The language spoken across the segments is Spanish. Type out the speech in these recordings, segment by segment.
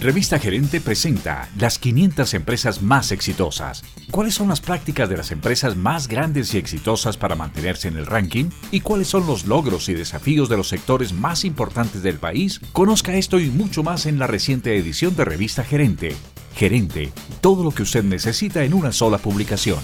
Revista Gerente presenta las 500 empresas más exitosas. ¿Cuáles son las prácticas de las empresas más grandes y exitosas para mantenerse en el ranking? ¿Y cuáles son los logros y desafíos de los sectores más importantes del país? Conozca esto y mucho más en la reciente edición de Revista Gerente. Gerente, todo lo que usted necesita en una sola publicación.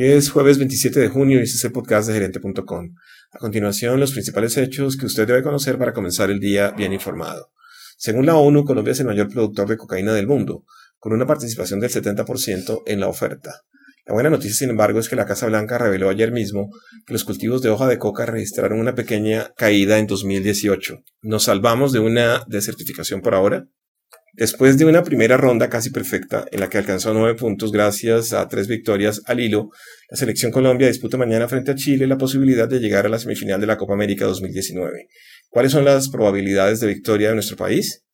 Es jueves 27 de junio y este es el podcast de gerente.com. A continuación, los principales hechos que usted debe conocer para comenzar el día bien informado. Según la ONU, Colombia es el mayor productor de cocaína del mundo, con una participación del 70% en la oferta. La buena noticia, sin embargo, es que la Casa Blanca reveló ayer mismo que los cultivos de hoja de coca registraron una pequeña caída en 2018. ¿Nos salvamos de una desertificación por ahora? Después de una primera ronda casi perfecta, en la que alcanzó nueve puntos gracias a tres victorias al hilo, la selección Colombia disputa mañana frente a Chile la posibilidad de llegar a la semifinal de la Copa América 2019. ¿Cuáles son las probabilidades de victoria de nuestro país?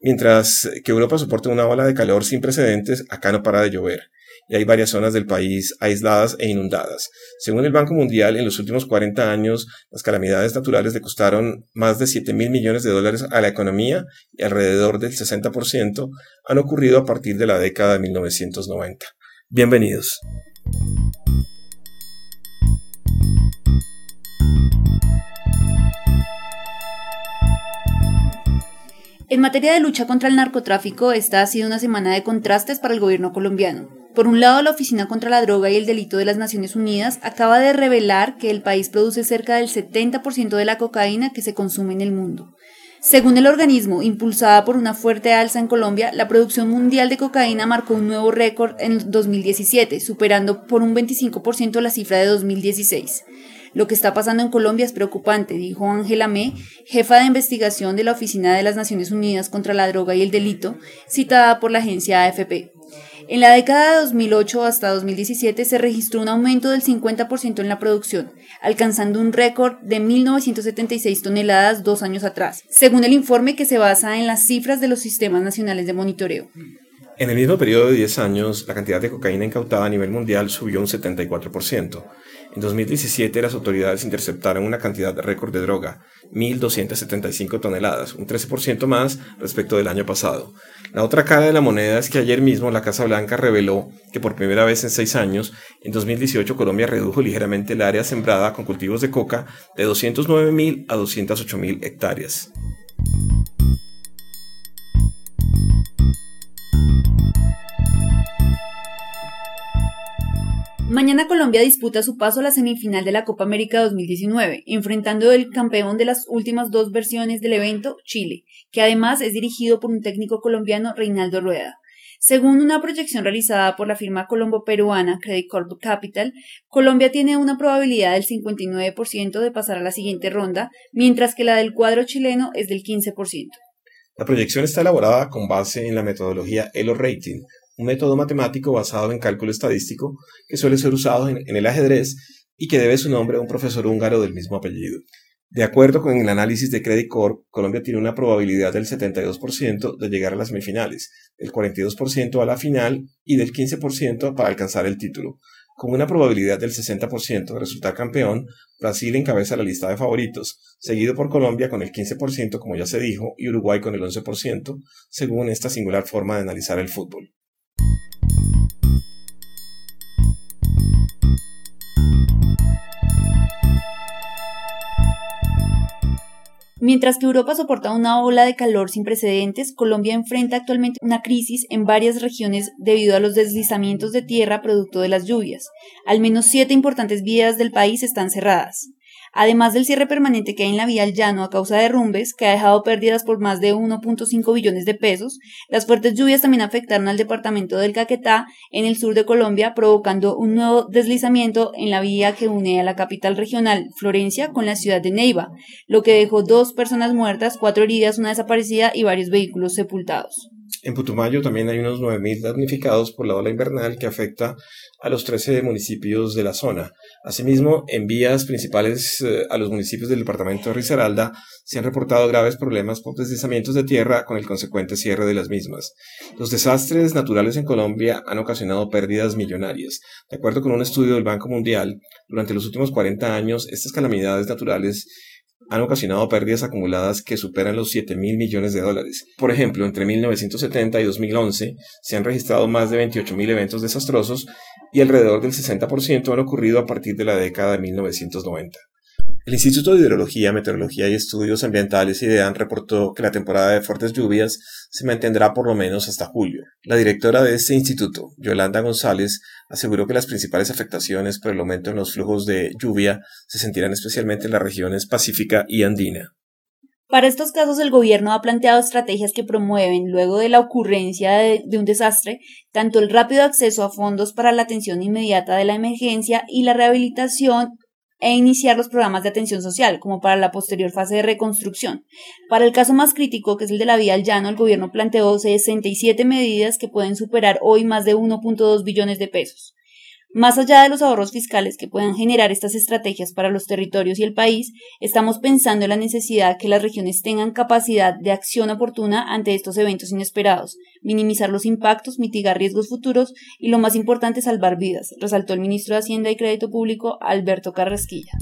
Mientras que Europa soporta una ola de calor sin precedentes, acá no para de llover y hay varias zonas del país aisladas e inundadas. Según el Banco Mundial, en los últimos 40 años, las calamidades naturales le costaron más de 7 mil millones de dólares a la economía y alrededor del 60% han ocurrido a partir de la década de 1990. Bienvenidos. En materia de lucha contra el narcotráfico, esta ha sido una semana de contrastes para el gobierno colombiano. Por un lado, la Oficina contra la Droga y el Delito de las Naciones Unidas acaba de revelar que el país produce cerca del 70% de la cocaína que se consume en el mundo. Según el organismo, impulsada por una fuerte alza en Colombia, la producción mundial de cocaína marcó un nuevo récord en 2017, superando por un 25% la cifra de 2016. Lo que está pasando en Colombia es preocupante, dijo Ángela May, jefa de investigación de la Oficina de las Naciones Unidas contra la Droga y el Delito, citada por la agencia AFP. En la década de 2008 hasta 2017 se registró un aumento del 50% en la producción, alcanzando un récord de 1.976 toneladas dos años atrás, según el informe que se basa en las cifras de los sistemas nacionales de monitoreo. En el mismo periodo de 10 años, la cantidad de cocaína incautada a nivel mundial subió un 74%. En 2017 las autoridades interceptaron una cantidad récord de droga, 1.275 toneladas, un 13% más respecto del año pasado. La otra cara de la moneda es que ayer mismo la Casa Blanca reveló que por primera vez en seis años, en 2018 Colombia redujo ligeramente el área sembrada con cultivos de coca de 209.000 a 208.000 hectáreas. Mañana Colombia disputa su paso a la semifinal de la Copa América 2019, enfrentando el campeón de las últimas dos versiones del evento, Chile, que además es dirigido por un técnico colombiano, Reinaldo Rueda. Según una proyección realizada por la firma colombo-peruana Credit Corp Capital, Colombia tiene una probabilidad del 59% de pasar a la siguiente ronda, mientras que la del cuadro chileno es del 15%. La proyección está elaborada con base en la metodología Elo Rating, un método matemático basado en cálculo estadístico que suele ser usado en, el ajedrez y que debe su nombre a un profesor húngaro del mismo apellido. De acuerdo con el análisis de Credit Corp, Colombia tiene una probabilidad del 72% de llegar a las semifinales, del 42% a la final y del 15% para alcanzar el título. Con una probabilidad del 60% de resultar campeón, Brasil encabeza la lista de favoritos, seguido por Colombia con el 15% como ya se dijo y Uruguay con el 11%, según esta singular forma de analizar el fútbol. Mientras que Europa soporta una ola de calor sin precedentes, Colombia enfrenta actualmente una crisis en varias regiones debido a los deslizamientos de tierra producto de las lluvias. Al menos siete importantes vías del país están cerradas. Además del cierre permanente que hay en la vía al llano a causa de derrumbes, que ha dejado pérdidas por más de 1.5 billones de pesos, las fuertes lluvias también afectaron al departamento del Caquetá, en el sur de Colombia, provocando un nuevo deslizamiento en la vía que une a la capital regional, Florencia, con la ciudad de Neiva, lo que dejó dos personas muertas, cuatro heridas, una desaparecida y varios vehículos sepultados. En Putumayo también hay unos 9.000 damnificados por la ola invernal que afecta a los 13 municipios de la zona. Asimismo, en vías principales eh, a los municipios del departamento de Risaralda se han reportado graves problemas por deslizamientos de tierra con el consecuente cierre de las mismas. Los desastres naturales en Colombia han ocasionado pérdidas millonarias. De acuerdo con un estudio del Banco Mundial, durante los últimos 40 años, estas calamidades naturales han ocasionado pérdidas acumuladas que superan los 7 mil millones de dólares. Por ejemplo, entre 1970 y 2011 se han registrado más de 28 mil eventos desastrosos y alrededor del 60% han ocurrido a partir de la década de 1990. El Instituto de Hidrología, Meteorología y Estudios Ambientales IDEAN reportó que la temporada de fuertes lluvias se mantendrá por lo menos hasta julio. La directora de este instituto, Yolanda González, aseguró que las principales afectaciones por el aumento en los flujos de lluvia se sentirán especialmente en las regiones pacífica y andina. Para estos casos, el gobierno ha planteado estrategias que promueven, luego de la ocurrencia de, de, un desastre, tanto el rápido acceso a fondos para la atención inmediata de la emergencia y la rehabilitación e iniciar los programas de atención social, como para la posterior fase de reconstrucción. Para el caso más crítico, que es el de la vía al llano, el gobierno planteó 67 medidas que pueden superar hoy más de 1.2 billones de pesos. Más allá de los ahorros fiscales que puedan generar estas estrategias para los territorios y el país, estamos pensando en la necesidad que las regiones tengan capacidad de acción oportuna ante estos eventos inesperados, minimizar los impactos, mitigar riesgos futuros y, lo más importante, salvar vidas, resaltó el ministro de Hacienda y Crédito Público, Alberto Carrasquilla.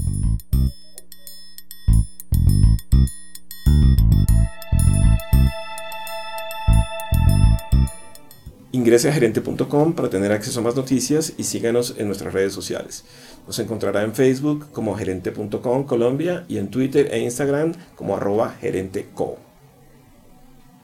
Ingrese a gerente.com para tener acceso a más noticias y síganos en nuestras redes sociales. Nos encontrará en Facebook como gerente.com Colombia y en Twitter e Instagram como arroba gerenteco.